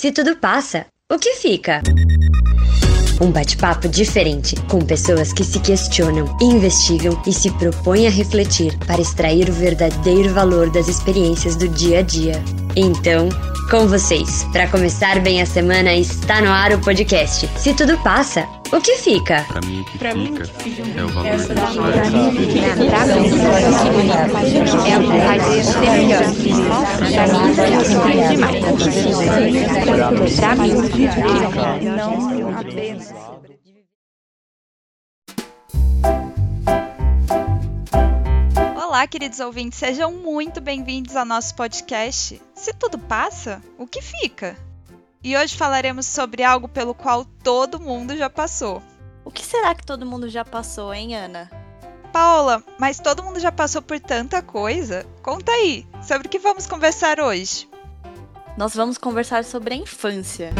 Se tudo passa, o que fica? Um bate-papo diferente, com pessoas que se questionam, investigam e se propõem a refletir para extrair o verdadeiro valor das experiências do dia a dia. Então, com vocês, para começar bem a semana, está no ar o podcast. Se tudo passa, o que fica? Pra mim, o que pra fica mim, é o valor da Pra mim, é a Olá, queridos ouvintes, sejam muito bem-vindos ao nosso podcast. Se tudo passa, o que fica? E hoje falaremos sobre algo pelo qual todo mundo já passou. O que será que todo mundo já passou, hein, Ana? Paola, mas todo mundo já passou por tanta coisa? Conta aí, sobre o que vamos conversar hoje? Nós vamos conversar sobre a infância.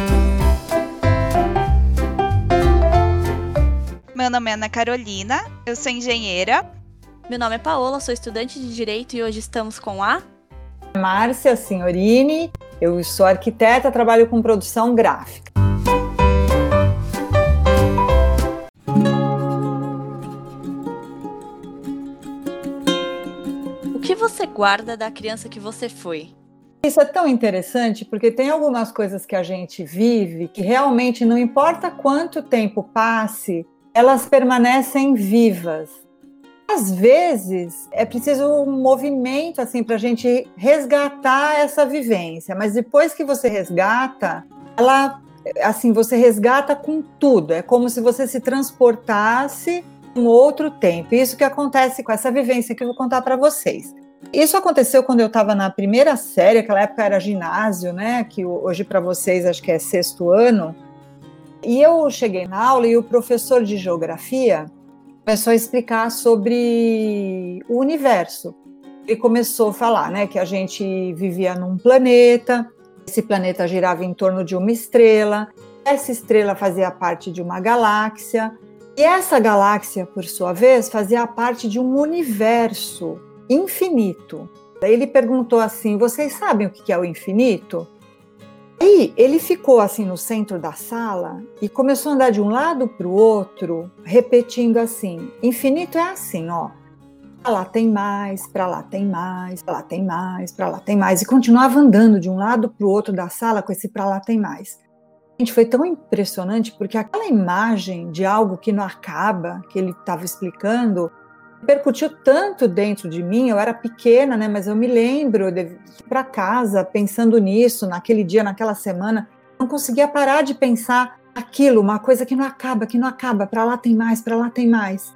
Meu nome é Ana Carolina, eu sou engenheira. Meu nome é Paola, sou estudante de Direito e hoje estamos com a Márcia Signorini, eu sou arquiteta, trabalho com produção gráfica. O que você guarda da criança que você foi? Isso é tão interessante porque tem algumas coisas que a gente vive que realmente não importa quanto tempo passe, elas permanecem vivas. Às vezes é preciso um movimento assim para a gente resgatar essa vivência, mas depois que você resgata, ela assim você resgata com tudo. É como se você se transportasse um outro tempo. Isso que acontece com essa vivência que eu vou contar para vocês. Isso aconteceu quando eu estava na primeira série, aquela época era ginásio, né? Que hoje para vocês acho que é sexto ano. E eu cheguei na aula e o professor de geografia começou a explicar sobre o universo. Ele começou a falar né, que a gente vivia num planeta, esse planeta girava em torno de uma estrela, essa estrela fazia parte de uma galáxia, e essa galáxia, por sua vez, fazia parte de um universo infinito. Ele perguntou assim: vocês sabem o que é o infinito? Aí ele ficou assim no centro da sala e começou a andar de um lado para o outro, repetindo assim: infinito é assim, ó. Para lá tem mais, para lá tem mais, para lá tem mais, para lá tem mais. E continuava andando de um lado para o outro da sala com esse para lá tem mais. Gente, foi tão impressionante porque aquela imagem de algo que não acaba, que ele estava explicando, repercutiu tanto dentro de mim. Eu era pequena, né? Mas eu me lembro de para casa pensando nisso, naquele dia, naquela semana. Não conseguia parar de pensar aquilo, uma coisa que não acaba, que não acaba. Para lá tem mais, para lá tem mais.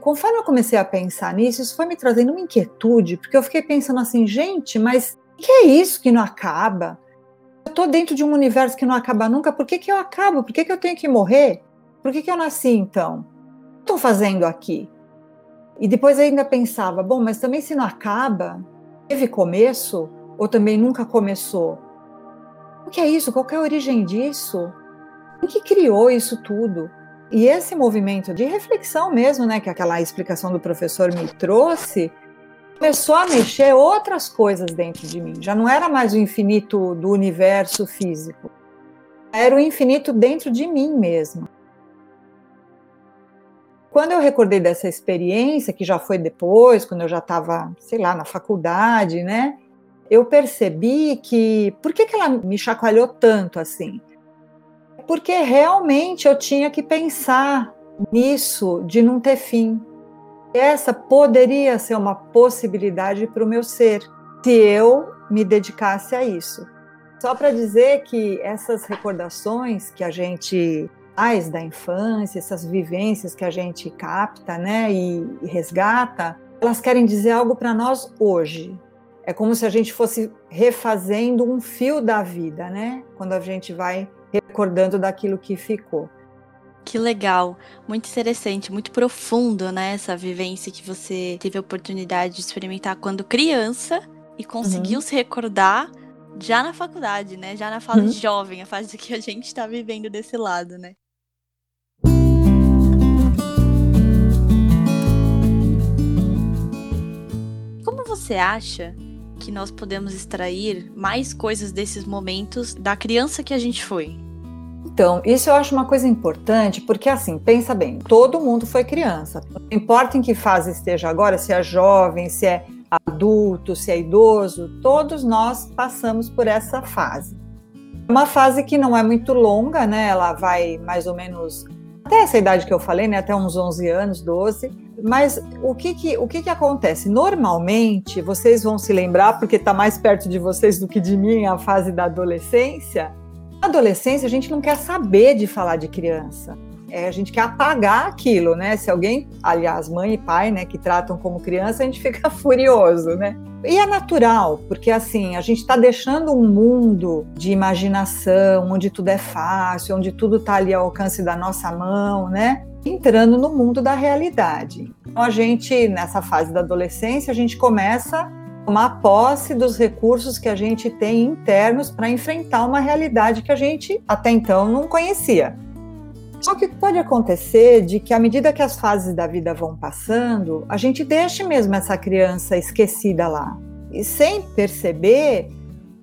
Conforme eu comecei a pensar nisso, isso foi me trazendo uma inquietude, porque eu fiquei pensando assim, gente, mas o que é isso que não acaba? Eu estou dentro de um universo que não acaba nunca, por que, que eu acabo? Por que, que eu tenho que morrer? Por que, que eu nasci então? O que estou fazendo aqui? E depois ainda pensava, bom, mas também se não acaba, teve começo ou também nunca começou? O que é isso? Qual é a origem disso? O que criou isso tudo? E esse movimento de reflexão mesmo, né, que aquela explicação do professor me trouxe, começou a mexer outras coisas dentro de mim. Já não era mais o infinito do universo físico. Era o infinito dentro de mim mesmo quando eu recordei dessa experiência, que já foi depois, quando eu já estava, sei lá, na faculdade, né? Eu percebi que. Por que, que ela me chacoalhou tanto assim? Porque realmente eu tinha que pensar nisso de não ter fim. Essa poderia ser uma possibilidade para o meu ser, se eu me dedicasse a isso. Só para dizer que essas recordações que a gente mais da infância, essas vivências que a gente capta, né, e, e resgata, elas querem dizer algo para nós hoje. É como se a gente fosse refazendo um fio da vida, né? Quando a gente vai recordando daquilo que ficou. Que legal, muito interessante, muito profundo, né? Essa vivência que você teve a oportunidade de experimentar quando criança e conseguiu uhum. se recordar já na faculdade, né? Já na fase uhum. jovem, a fase que a gente está vivendo desse lado, né? Você acha que nós podemos extrair mais coisas desses momentos da criança que a gente foi? Então, isso eu acho uma coisa importante, porque assim, pensa bem, todo mundo foi criança. Não importa em que fase esteja agora, se é jovem, se é adulto, se é idoso, todos nós passamos por essa fase. Uma fase que não é muito longa, né? Ela vai mais ou menos até essa idade que eu falei, né? Até uns 11 anos, 12. Mas o que que, o que que acontece? Normalmente, vocês vão se lembrar, porque está mais perto de vocês do que de mim, a fase da adolescência, na adolescência, a gente não quer saber de falar de criança. É, a gente quer apagar aquilo, né? Se alguém, aliás, mãe e pai, né, que tratam como criança, a gente fica furioso, né? E é natural, porque assim, a gente está deixando um mundo de imaginação, onde tudo é fácil, onde tudo está ali ao alcance da nossa mão, né? Entrando no mundo da realidade. Então, a gente, nessa fase da adolescência, a gente começa tomar posse dos recursos que a gente tem internos para enfrentar uma realidade que a gente até então não conhecia. Só que pode acontecer de que à medida que as fases da vida vão passando, a gente deixe mesmo essa criança esquecida lá. E sem perceber,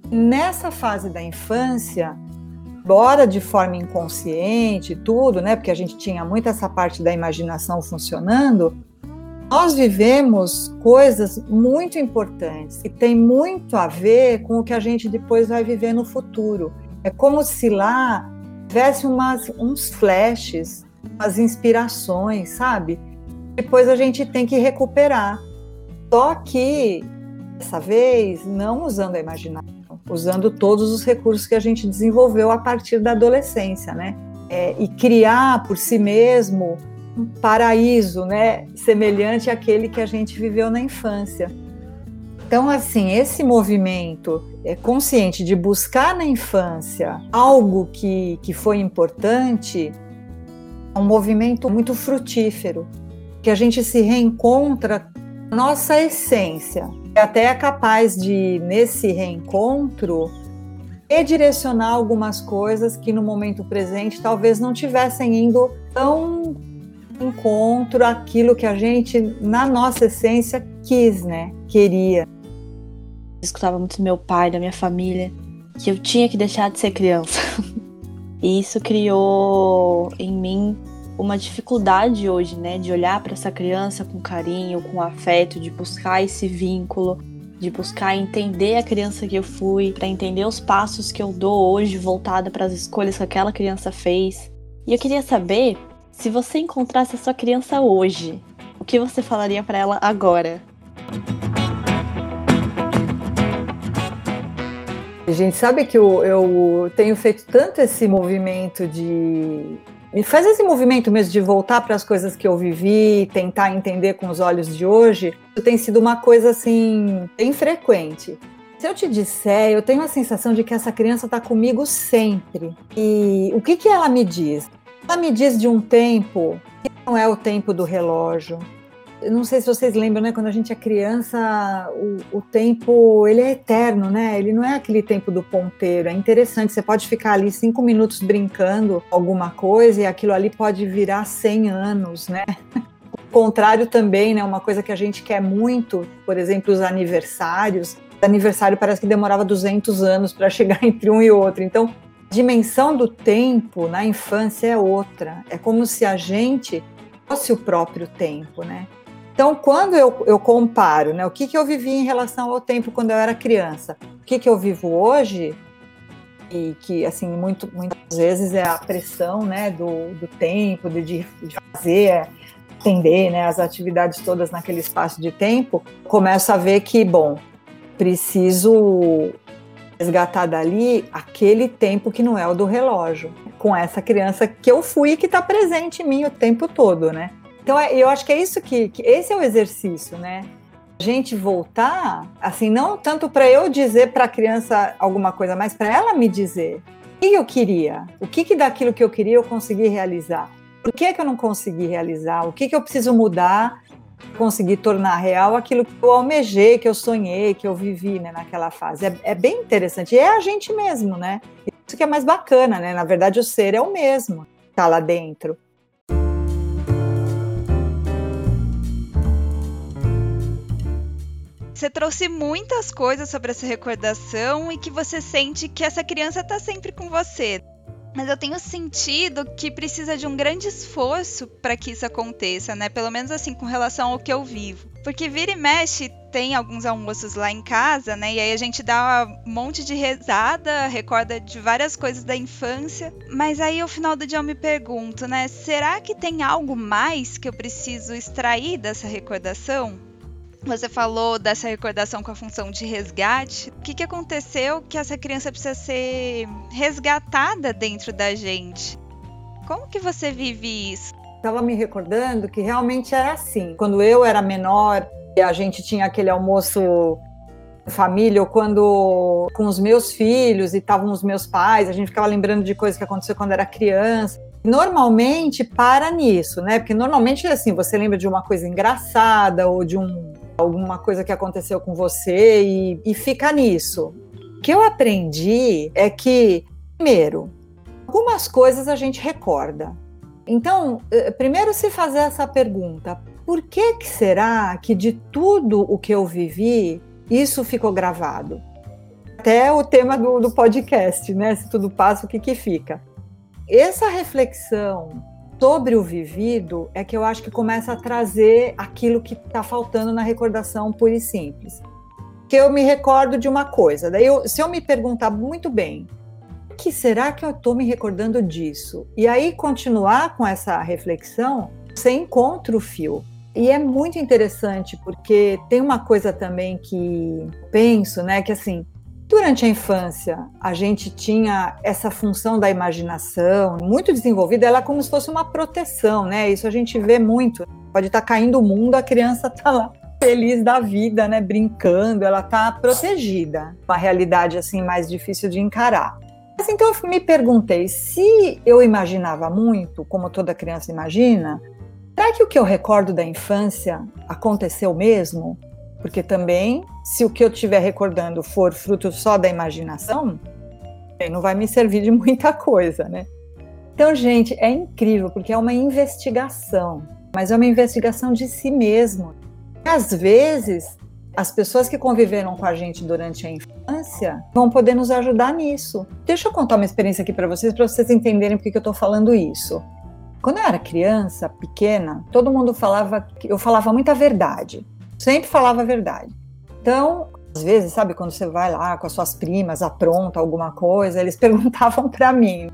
nessa fase da infância, embora de forma inconsciente, tudo, né, porque a gente tinha muito essa parte da imaginação funcionando, nós vivemos coisas muito importantes e tem muito a ver com o que a gente depois vai viver no futuro. É como se lá tivesse umas, uns flashes, umas inspirações, sabe? Depois a gente tem que recuperar. Só que, dessa vez, não usando a imaginação, usando todos os recursos que a gente desenvolveu a partir da adolescência, né? É, e criar por si mesmo um paraíso, né, semelhante àquele que a gente viveu na infância. Então, assim, esse movimento é, consciente de buscar na infância algo que, que foi importante é um movimento muito frutífero, que a gente se reencontra nossa essência. E até é capaz de, nesse reencontro, redirecionar algumas coisas que no momento presente talvez não tivessem indo tão encontro aquilo que a gente, na nossa essência, quis, né? Queria. Eu escutava muito do meu pai, da minha família, que eu tinha que deixar de ser criança. e isso criou em mim uma dificuldade hoje, né, de olhar para essa criança com carinho, com afeto, de buscar esse vínculo, de buscar entender a criança que eu fui, para entender os passos que eu dou hoje voltada para as escolhas que aquela criança fez. E eu queria saber se você encontrasse a sua criança hoje, o que você falaria para ela agora? Gente, sabe que eu, eu tenho feito tanto esse movimento de me faz esse movimento mesmo de voltar para as coisas que eu vivi, tentar entender com os olhos de hoje, tem sido uma coisa assim bem frequente. Se eu te disser, eu tenho a sensação de que essa criança está comigo sempre. E o que, que ela me diz? Ela me diz de um tempo que não é o tempo do relógio. Não sei se vocês lembram, né? Quando a gente é criança, o, o, tempo ele é eterno, né? Ele não é aquele tempo do ponteiro. É interessante. Você pode ficar ali cinco minutos brincando alguma coisa e aquilo ali pode virar 100 anos, né? O contrário também, né? Uma coisa que a gente quer muito, por exemplo, os aniversários. O aniversário parece que demorava 200 anos para chegar entre um e outro. Então, dimensão do tempo na infância é outra. É como se a gente fosse o próprio tempo, né? Então, quando eu, eu comparo, né, o que, que eu vivi em relação ao tempo quando eu era criança, o que, que eu vivo hoje, e que, assim, muito, muitas vezes é a pressão, né, do, do tempo, de, de fazer, atender, né, as atividades todas naquele espaço de tempo, começo a ver que, bom, preciso resgatar dali aquele tempo que não é o do relógio, com essa criança que eu fui e que está presente em mim o tempo todo, né? Então é, eu acho que é isso que, que esse é o exercício, né? A gente voltar, assim, não tanto para eu dizer para a criança alguma coisa, mas para ela me dizer o que eu queria, o que, que daquilo que eu queria eu consegui realizar, por que, que eu não consegui realizar, o que, que eu preciso mudar conseguir tornar real aquilo que eu almejei, que eu sonhei, que eu vivi né, naquela fase. É, é, bem interessante. E é a gente mesmo, né? Isso que é mais bacana, né? Na verdade, o ser é o mesmo, tá lá dentro. Você trouxe muitas coisas sobre essa recordação e que você sente que essa criança está sempre com você. Mas eu tenho sentido que precisa de um grande esforço para que isso aconteça, né? Pelo menos assim, com relação ao que eu vivo. Porque vira e mexe, tem alguns almoços lá em casa, né? E aí a gente dá um monte de rezada, recorda de várias coisas da infância. Mas aí ao final do dia eu me pergunto, né? Será que tem algo mais que eu preciso extrair dessa recordação? Você falou dessa recordação com a função de resgate. O que, que aconteceu que essa criança precisa ser resgatada dentro da gente? Como que você vive isso? Estava me recordando que realmente era assim. Quando eu era menor a gente tinha aquele almoço família, ou quando com os meus filhos e estavam os meus pais, a gente ficava lembrando de coisas que aconteceu quando era criança. Normalmente para nisso, né? Porque normalmente assim, você lembra de uma coisa engraçada ou de um alguma coisa que aconteceu com você e, e fica nisso. O que eu aprendi é que, primeiro, algumas coisas a gente recorda. Então, eh, primeiro se fazer essa pergunta: por que, que será que de tudo o que eu vivi, isso ficou gravado? Até o tema do, do podcast, né? Se tudo passa, o que, que fica? Essa reflexão sobre o vivido é que eu acho que começa a trazer aquilo que está faltando na recordação pura e simples. Que eu me recordo de uma coisa, daí eu, se eu me perguntar muito bem, que será que eu estou me recordando disso? E aí continuar com essa reflexão, você encontra o fio. E é muito interessante porque tem uma coisa também que penso, né, que assim, Durante a infância, a gente tinha essa função da imaginação muito desenvolvida, ela é como se fosse uma proteção, né? Isso a gente vê muito. Pode estar tá caindo o mundo, a criança está lá feliz da vida, né, brincando, ela está protegida. Uma realidade assim mais difícil de encarar. Mas então eu me perguntei, se eu imaginava muito, como toda criança imagina, será que o que eu recordo da infância aconteceu mesmo? Porque também, se o que eu estiver recordando for fruto só da imaginação, não vai me servir de muita coisa, né? Então, gente, é incrível, porque é uma investigação, mas é uma investigação de si mesmo. Às vezes, as pessoas que conviveram com a gente durante a infância vão poder nos ajudar nisso. Deixa eu contar uma experiência aqui para vocês, para vocês entenderem por que eu estou falando isso. Quando eu era criança, pequena, todo mundo falava que eu falava muita verdade sempre falava a verdade. Então, às vezes, sabe, quando você vai lá com as suas primas, apronta alguma coisa, eles perguntavam para mim.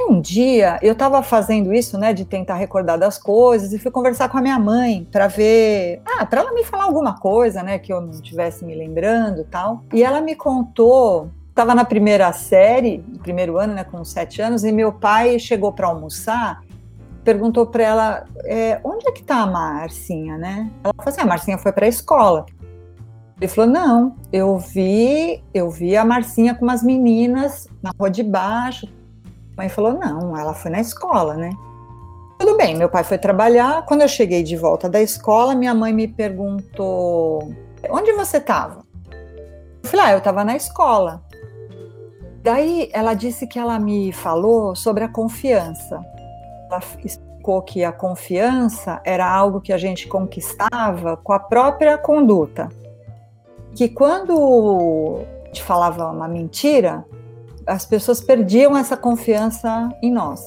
Um dia eu estava fazendo isso, né, de tentar recordar das coisas e fui conversar com a minha mãe para ver, ah, para ela me falar alguma coisa, né, que eu não tivesse me lembrando, tal. E ela me contou, estava na primeira série, primeiro ano, né, com sete anos, e meu pai chegou para almoçar perguntou para ela é, onde é que está a Marcinha, né? Ela falou assim, a Marcinha foi para a escola. Ele falou, não, eu vi, eu vi a Marcinha com umas meninas na rua de baixo. A mãe falou, não, ela foi na escola, né? Tudo bem, meu pai foi trabalhar. Quando eu cheguei de volta da escola, minha mãe me perguntou, onde você estava? Eu falei, ah, eu estava na escola. Daí ela disse que ela me falou sobre a confiança ela explicou que a confiança era algo que a gente conquistava com a própria conduta. Que quando gente falava uma mentira, as pessoas perdiam essa confiança em nós.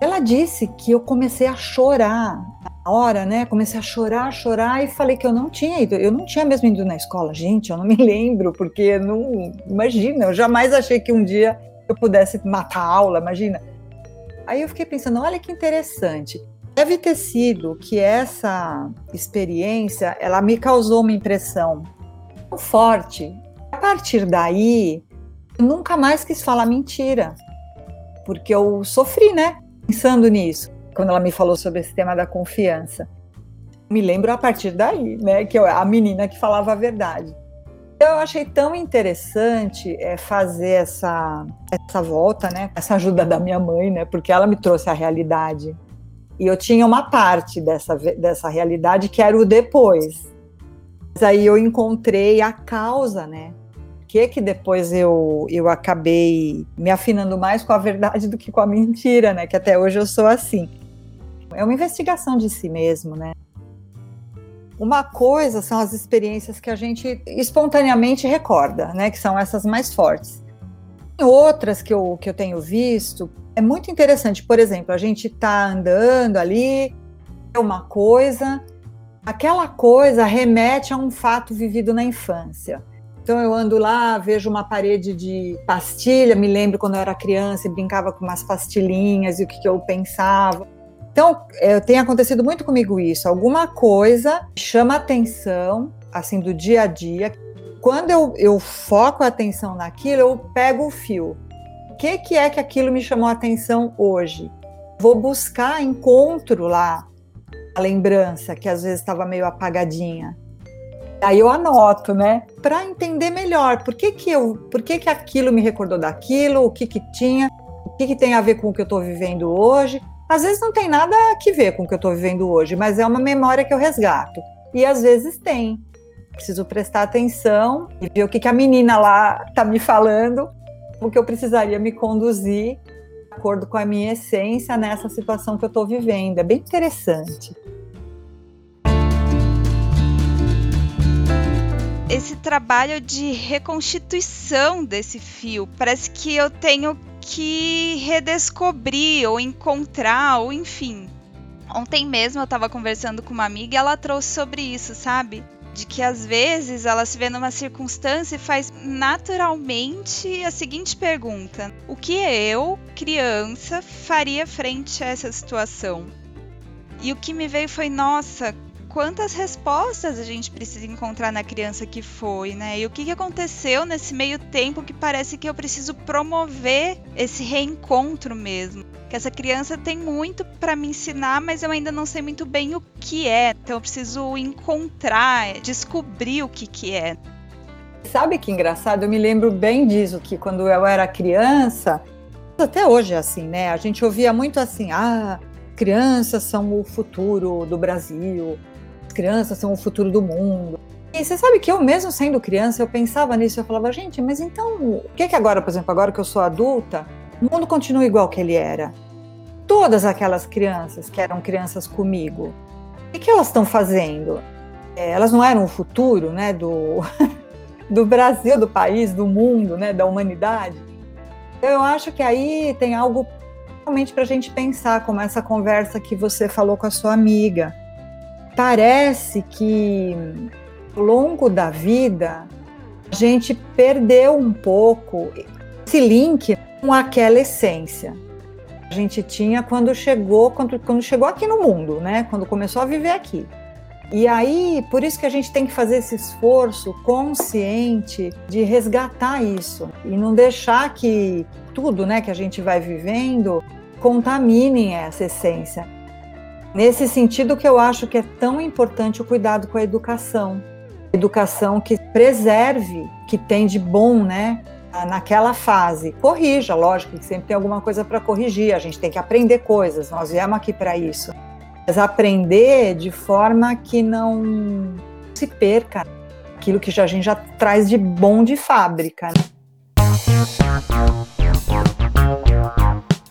Ela disse que eu comecei a chorar na hora, né? Comecei a chorar, chorar e falei que eu não tinha ido, eu não tinha mesmo ido na escola, gente, eu não me lembro, porque não, imagina, eu jamais achei que um dia eu pudesse matar a aula, imagina. Aí eu fiquei pensando, olha que interessante. Deve ter sido que essa experiência, ela me causou uma impressão tão forte. A partir daí, eu nunca mais quis falar mentira, porque eu sofri, né? Pensando nisso, quando ela me falou sobre esse tema da confiança. Me lembro a partir daí, né? Que eu, a menina que falava a verdade. Eu achei tão interessante é, fazer essa, essa volta, né? Essa ajuda da minha mãe, né? Porque ela me trouxe a realidade. E eu tinha uma parte dessa, dessa realidade que era o depois. Mas aí eu encontrei a causa, né? que que depois eu, eu acabei me afinando mais com a verdade do que com a mentira, né? Que até hoje eu sou assim. É uma investigação de si mesmo, né? Uma coisa são as experiências que a gente espontaneamente recorda, né? Que são essas mais fortes. Outras que eu, que eu tenho visto, é muito interessante. Por exemplo, a gente está andando ali, é uma coisa, aquela coisa remete a um fato vivido na infância. Então eu ando lá, vejo uma parede de pastilha, me lembro quando eu era criança e brincava com umas pastilhinhas e o que, que eu pensava. Então, é, tem acontecido muito comigo isso. Alguma coisa chama atenção, assim, do dia a dia. Quando eu, eu foco a atenção naquilo, eu pego o fio. O que, que é que aquilo me chamou a atenção hoje? Vou buscar, encontro lá a lembrança, que às vezes estava meio apagadinha. Aí eu anoto, né? Para entender melhor por que, que eu, por que, que aquilo me recordou daquilo, o que, que tinha, o que, que tem a ver com o que eu estou vivendo hoje às vezes não tem nada a ver com o que eu estou vivendo hoje, mas é uma memória que eu resgato. E às vezes tem. Preciso prestar atenção e ver o que, que a menina lá está me falando, o que eu precisaria me conduzir de acordo com a minha essência nessa situação que eu estou vivendo. É bem interessante. esse trabalho de reconstituição desse fio. Parece que eu tenho que redescobrir ou encontrar, ou enfim. Ontem mesmo eu estava conversando com uma amiga e ela trouxe sobre isso, sabe? De que às vezes ela se vê numa circunstância e faz naturalmente a seguinte pergunta: O que eu, criança, faria frente a essa situação? E o que me veio foi: nossa, quantas respostas a gente precisa encontrar na criança que foi, né? E o que, que aconteceu nesse meio tempo que parece que eu preciso promover esse reencontro mesmo. Que essa criança tem muito para me ensinar, mas eu ainda não sei muito bem o que é. Então eu preciso encontrar, descobrir o que, que é. Sabe que engraçado? Eu me lembro bem disso, que quando eu era criança, até hoje é assim, né? A gente ouvia muito assim: ah, crianças são o futuro do Brasil, crianças são o futuro do mundo. E você sabe que eu mesmo sendo criança, eu pensava nisso, eu falava, gente, mas então, o que é que agora, por exemplo, agora que eu sou adulta, o mundo continua igual que ele era? Todas aquelas crianças que eram crianças comigo, o que, que elas estão fazendo? É, elas não eram o futuro, né, do, do Brasil, do país, do mundo, né, da humanidade? Eu acho que aí tem algo realmente para a gente pensar, como essa conversa que você falou com a sua amiga parece que ao longo da vida a gente perdeu um pouco esse link com aquela essência. A gente tinha quando chegou, quando, quando chegou aqui no mundo, né? Quando começou a viver aqui. E aí, por isso que a gente tem que fazer esse esforço consciente de resgatar isso e não deixar que tudo, né, que a gente vai vivendo contamine essa essência. Nesse sentido que eu acho que é tão importante o cuidado com a educação. Educação que preserve, que tem de bom, né? Naquela fase. Corrija, lógico que sempre tem alguma coisa para corrigir, a gente tem que aprender coisas, nós viemos aqui para isso. Mas aprender de forma que não se perca aquilo que a gente já traz de bom de fábrica. Né?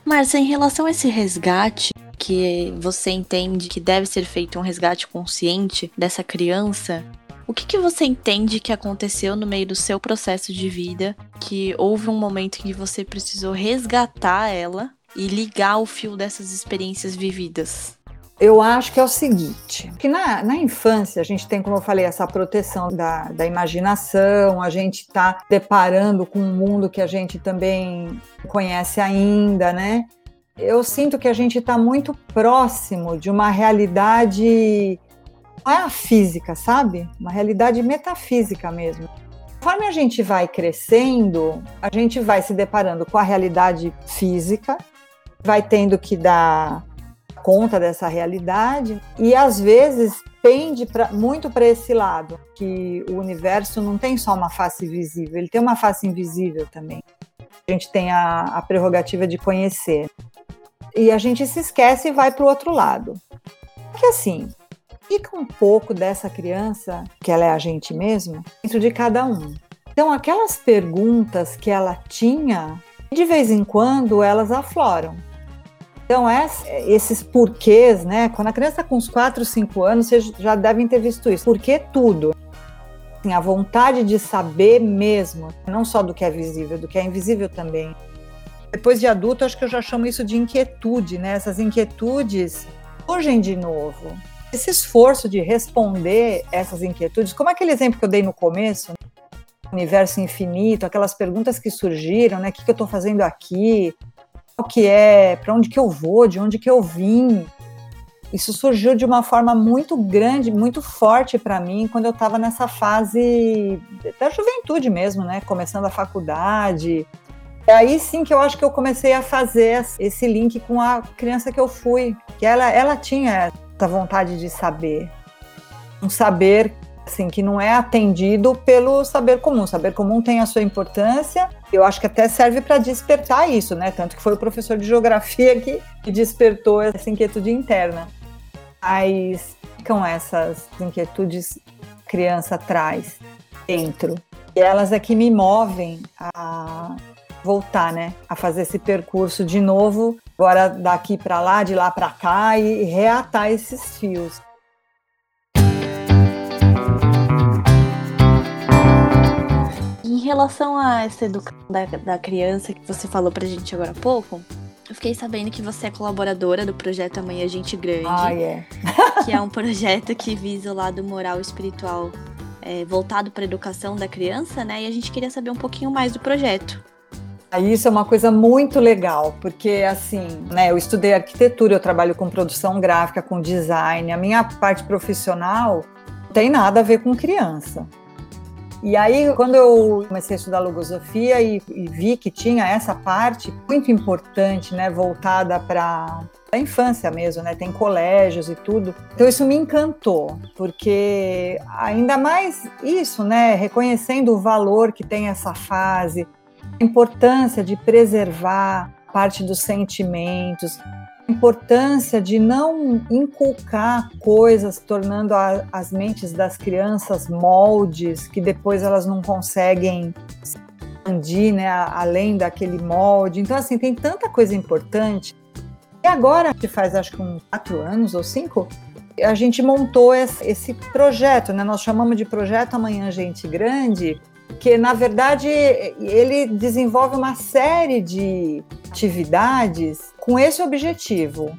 Márcia, em relação a esse resgate, que você entende que deve ser feito um resgate consciente dessa criança, o que, que você entende que aconteceu no meio do seu processo de vida, que houve um momento em que você precisou resgatar ela e ligar o fio dessas experiências vividas? Eu acho que é o seguinte, que na, na infância a gente tem, como eu falei, essa proteção da, da imaginação, a gente está deparando com um mundo que a gente também conhece ainda, né? Eu sinto que a gente está muito próximo de uma realidade, é a física, sabe? Uma realidade metafísica mesmo. Conforme a gente vai crescendo, a gente vai se deparando com a realidade física, vai tendo que dar conta dessa realidade e às vezes pende pra, muito para esse lado, que o universo não tem só uma face visível, ele tem uma face invisível também. A gente tem a, a prerrogativa de conhecer e a gente se esquece e vai para o outro lado. Que assim, fica um pouco dessa criança, que ela é a gente mesmo, dentro de cada um. Então, aquelas perguntas que ela tinha, de vez em quando elas afloram. Então, esses porquês, né? Quando a criança está com uns 4, 5 anos, vocês já devem ter visto isso. Por que tudo? Assim, a vontade de saber mesmo, não só do que é visível, do que é invisível também. Depois de adulto, acho que eu já chamo isso de inquietude, né? Essas inquietudes surgem de novo. Esse esforço de responder essas inquietudes, como aquele exemplo que eu dei no começo, universo infinito, aquelas perguntas que surgiram, né? O que, que eu estou fazendo aqui? O que é? Para onde que eu vou? De onde que eu vim? Isso surgiu de uma forma muito grande, muito forte para mim quando eu estava nessa fase da juventude mesmo, né? Começando a faculdade. É aí sim que eu acho que eu comecei a fazer esse link com a criança que eu fui, que ela, ela tinha essa vontade de saber, um saber assim, que não é atendido pelo saber comum. O saber comum tem a sua importância, eu acho que até serve para despertar isso, né? Tanto que foi o professor de geografia que, que despertou essa inquietude interna. Mas ficam essas inquietudes criança traz dentro. E elas é que me movem a voltar, né? A fazer esse percurso de novo, agora daqui para lá, de lá para cá e reatar esses fios. relação a essa educação da, da criança que você falou pra gente agora há pouco, eu fiquei sabendo que você é colaboradora do projeto Amanhã Gente Grande. Ah, é. que é um projeto que visa o lado moral e espiritual é, voltado para a educação da criança, né? E a gente queria saber um pouquinho mais do projeto. Isso é uma coisa muito legal, porque assim, né, eu estudei arquitetura, eu trabalho com produção gráfica, com design. A minha parte profissional tem nada a ver com criança. E aí, quando eu comecei a estudar logosofia e, e vi que tinha essa parte muito importante, né, voltada para a infância mesmo, né? Tem colégios e tudo. Então isso me encantou, porque ainda mais isso, né? Reconhecendo o valor que tem essa fase, a importância de preservar parte dos sentimentos, importância de não inculcar coisas, tornando a, as mentes das crianças moldes que depois elas não conseguem expandir, né, além daquele molde. Então, assim, tem tanta coisa importante. E agora, que faz acho que uns quatro anos ou cinco, a gente montou esse projeto, né? Nós chamamos de Projeto Amanhã Gente Grande, que na verdade ele desenvolve uma série de atividades com esse objetivo.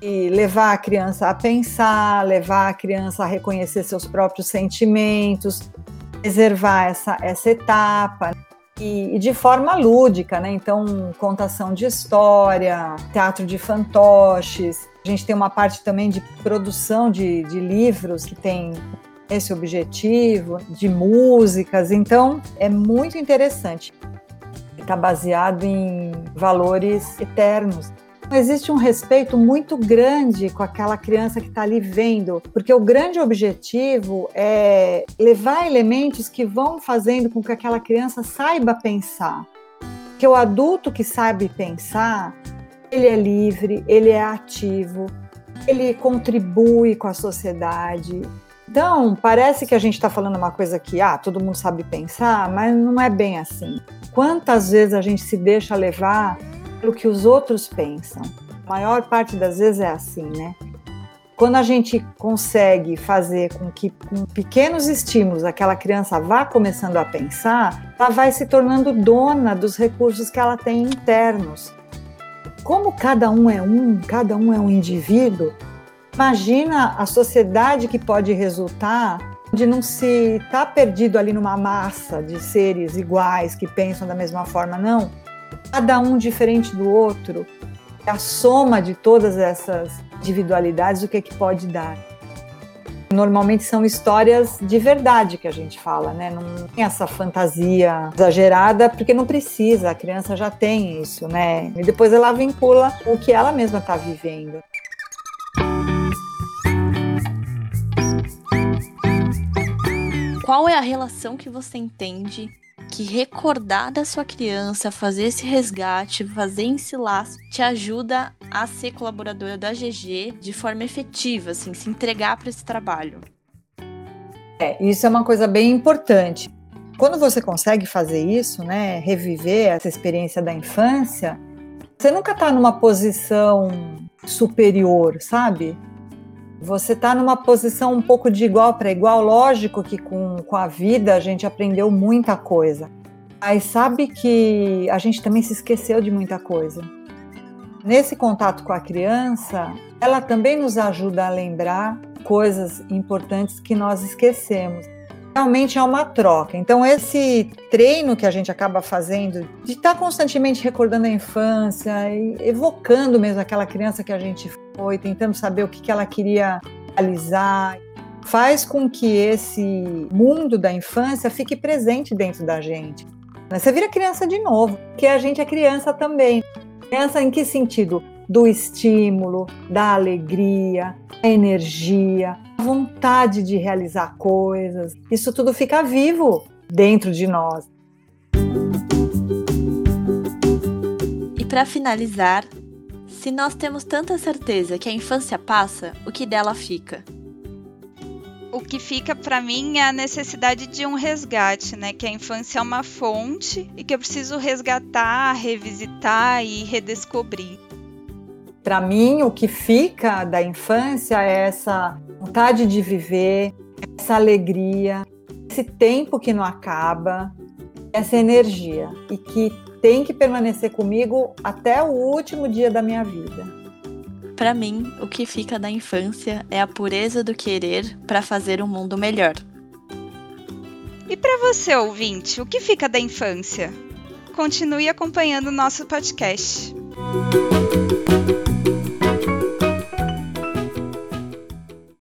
E levar a criança a pensar, levar a criança a reconhecer seus próprios sentimentos, preservar essa, essa etapa. E, e, de forma lúdica, né? Então, contação de história, teatro de fantoches. A gente tem uma parte também de produção de, de livros que tem esse objetivo, de músicas. Então, é muito interessante. Está baseado em valores eternos. Existe um respeito muito grande com aquela criança que está ali vendo, porque o grande objetivo é levar elementos que vão fazendo com que aquela criança saiba pensar. Porque o adulto que sabe pensar, ele é livre, ele é ativo, ele contribui com a sociedade, então, parece que a gente está falando uma coisa que, ah, todo mundo sabe pensar, mas não é bem assim. Quantas vezes a gente se deixa levar pelo que os outros pensam? A maior parte das vezes é assim, né? Quando a gente consegue fazer com que, com pequenos estímulos, aquela criança vá começando a pensar, ela vai se tornando dona dos recursos que ela tem internos. Como cada um é um, cada um é um indivíduo, Imagina a sociedade que pode resultar de não se estar tá perdido ali numa massa de seres iguais que pensam da mesma forma, não. Cada um diferente do outro. A soma de todas essas individualidades, o que é que pode dar? Normalmente são histórias de verdade que a gente fala, né? Não tem essa fantasia exagerada, porque não precisa, a criança já tem isso, né? E depois ela vincula o que ela mesma está vivendo. Qual é a relação que você entende que recordar da sua criança, fazer esse resgate, fazer esse laço, te ajuda a ser colaboradora da GG de forma efetiva, assim, se entregar para esse trabalho? É, isso é uma coisa bem importante. Quando você consegue fazer isso, né, reviver essa experiência da infância, Você nunca está numa posição superior, sabe? Você está numa posição um pouco de igual para igual. Lógico que com, com a vida a gente aprendeu muita coisa. Mas sabe que a gente também se esqueceu de muita coisa. Nesse contato com a criança, ela também nos ajuda a lembrar coisas importantes que nós esquecemos. Realmente é uma troca. Então, esse treino que a gente acaba fazendo, de estar constantemente recordando a infância, evocando mesmo aquela criança que a gente foi, tentando saber o que ela queria realizar, faz com que esse mundo da infância fique presente dentro da gente. Você vira criança de novo, que a gente é criança também. Criança em que sentido? Do estímulo, da alegria, da energia, vontade de realizar coisas. Isso tudo fica vivo dentro de nós. E para finalizar, se nós temos tanta certeza que a infância passa, o que dela fica? O que fica para mim é a necessidade de um resgate, né? Que a infância é uma fonte e que eu preciso resgatar, revisitar e redescobrir. Para mim, o que fica da infância é essa vontade de viver, essa alegria, esse tempo que não acaba, essa energia e que tem que permanecer comigo até o último dia da minha vida. Para mim, o que fica da infância é a pureza do querer para fazer um mundo melhor. E para você, ouvinte, o que fica da infância? Continue acompanhando o nosso podcast.